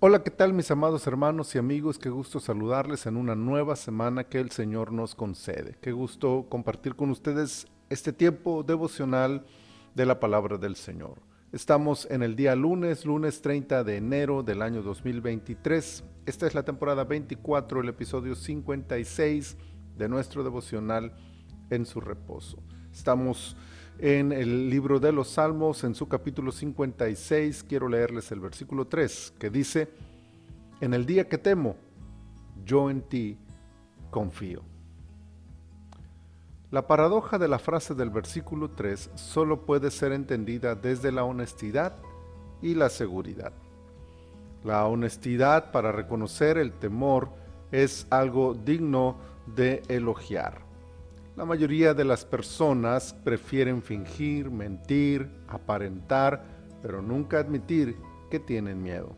Hola, ¿qué tal mis amados hermanos y amigos? Qué gusto saludarles en una nueva semana que el Señor nos concede. Qué gusto compartir con ustedes este tiempo devocional de la palabra del Señor. Estamos en el día lunes, lunes 30 de enero del año 2023. Esta es la temporada 24, el episodio 56 de nuestro devocional en su reposo. Estamos en el libro de los Salmos, en su capítulo 56, quiero leerles el versículo 3, que dice, En el día que temo, yo en ti confío. La paradoja de la frase del versículo 3 solo puede ser entendida desde la honestidad y la seguridad. La honestidad para reconocer el temor es algo digno de elogiar. La mayoría de las personas prefieren fingir, mentir, aparentar, pero nunca admitir que tienen miedo.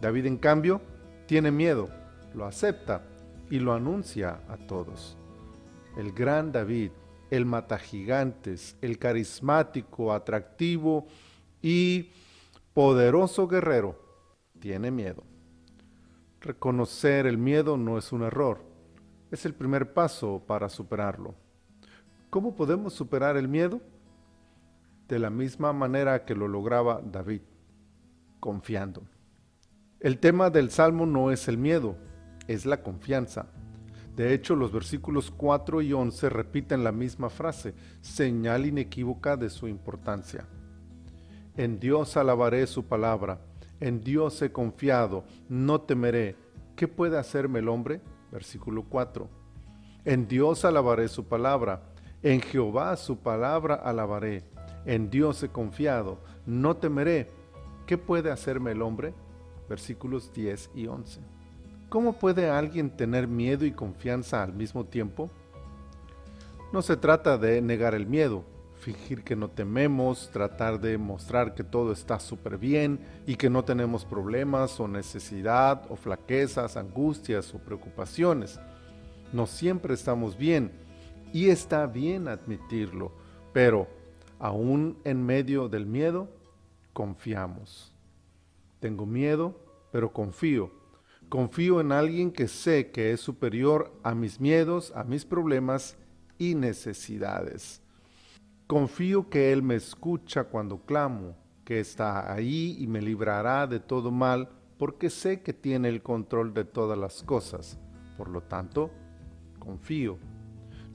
David, en cambio, tiene miedo, lo acepta y lo anuncia a todos. El gran David, el matagigantes, el carismático, atractivo y poderoso guerrero, tiene miedo. Reconocer el miedo no es un error, es el primer paso para superarlo. ¿Cómo podemos superar el miedo? De la misma manera que lo lograba David, confiando. El tema del Salmo no es el miedo, es la confianza. De hecho, los versículos 4 y 11 repiten la misma frase, señal inequívoca de su importancia. En Dios alabaré su palabra, en Dios he confiado, no temeré. ¿Qué puede hacerme el hombre? Versículo 4. En Dios alabaré su palabra, en Jehová su palabra alabaré. En Dios he confiado, no temeré. ¿Qué puede hacerme el hombre? Versículos 10 y 11. ¿Cómo puede alguien tener miedo y confianza al mismo tiempo? No se trata de negar el miedo, fingir que no tememos, tratar de mostrar que todo está súper bien y que no tenemos problemas o necesidad o flaquezas, angustias o preocupaciones. No siempre estamos bien y está bien admitirlo, pero aún en medio del miedo, confiamos. Tengo miedo, pero confío. Confío en alguien que sé que es superior a mis miedos, a mis problemas y necesidades. Confío que Él me escucha cuando clamo, que está ahí y me librará de todo mal, porque sé que tiene el control de todas las cosas. Por lo tanto, confío.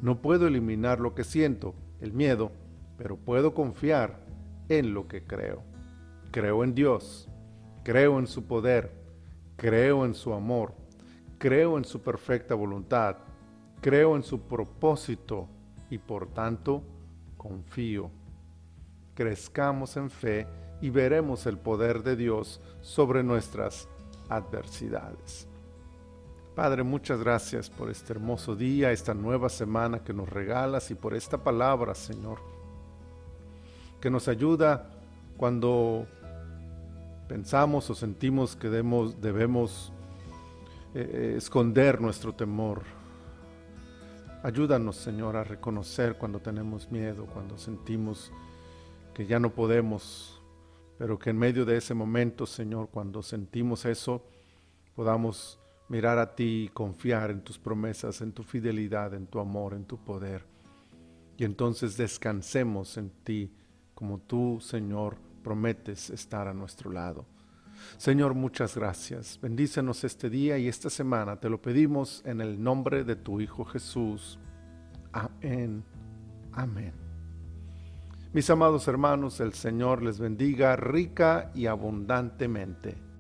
No puedo eliminar lo que siento, el miedo, pero puedo confiar en lo que creo. Creo en Dios, creo en su poder, creo en su amor, creo en su perfecta voluntad, creo en su propósito y por tanto confío. Crezcamos en fe y veremos el poder de Dios sobre nuestras adversidades. Padre, muchas gracias por este hermoso día, esta nueva semana que nos regalas y por esta palabra, Señor, que nos ayuda cuando pensamos o sentimos que debemos, eh, eh, esconder nuestro temor, Ayúdanos, Señor, a reconocer cuando tenemos miedo, cuando sentimos que ya no podemos, pero que en medio de ese momento, Señor, cuando sentimos eso, podamos mirar a ti y confiar en tus promesas, en tu fidelidad, en tu amor, en tu poder. Y entonces descansemos en ti, como tú, Señor, prometes estar a nuestro lado. Señor, muchas gracias. Bendícenos este día y esta semana. Te lo pedimos en el nombre de tu Hijo Jesús. Amén. Amén. Mis amados hermanos, el Señor les bendiga rica y abundantemente.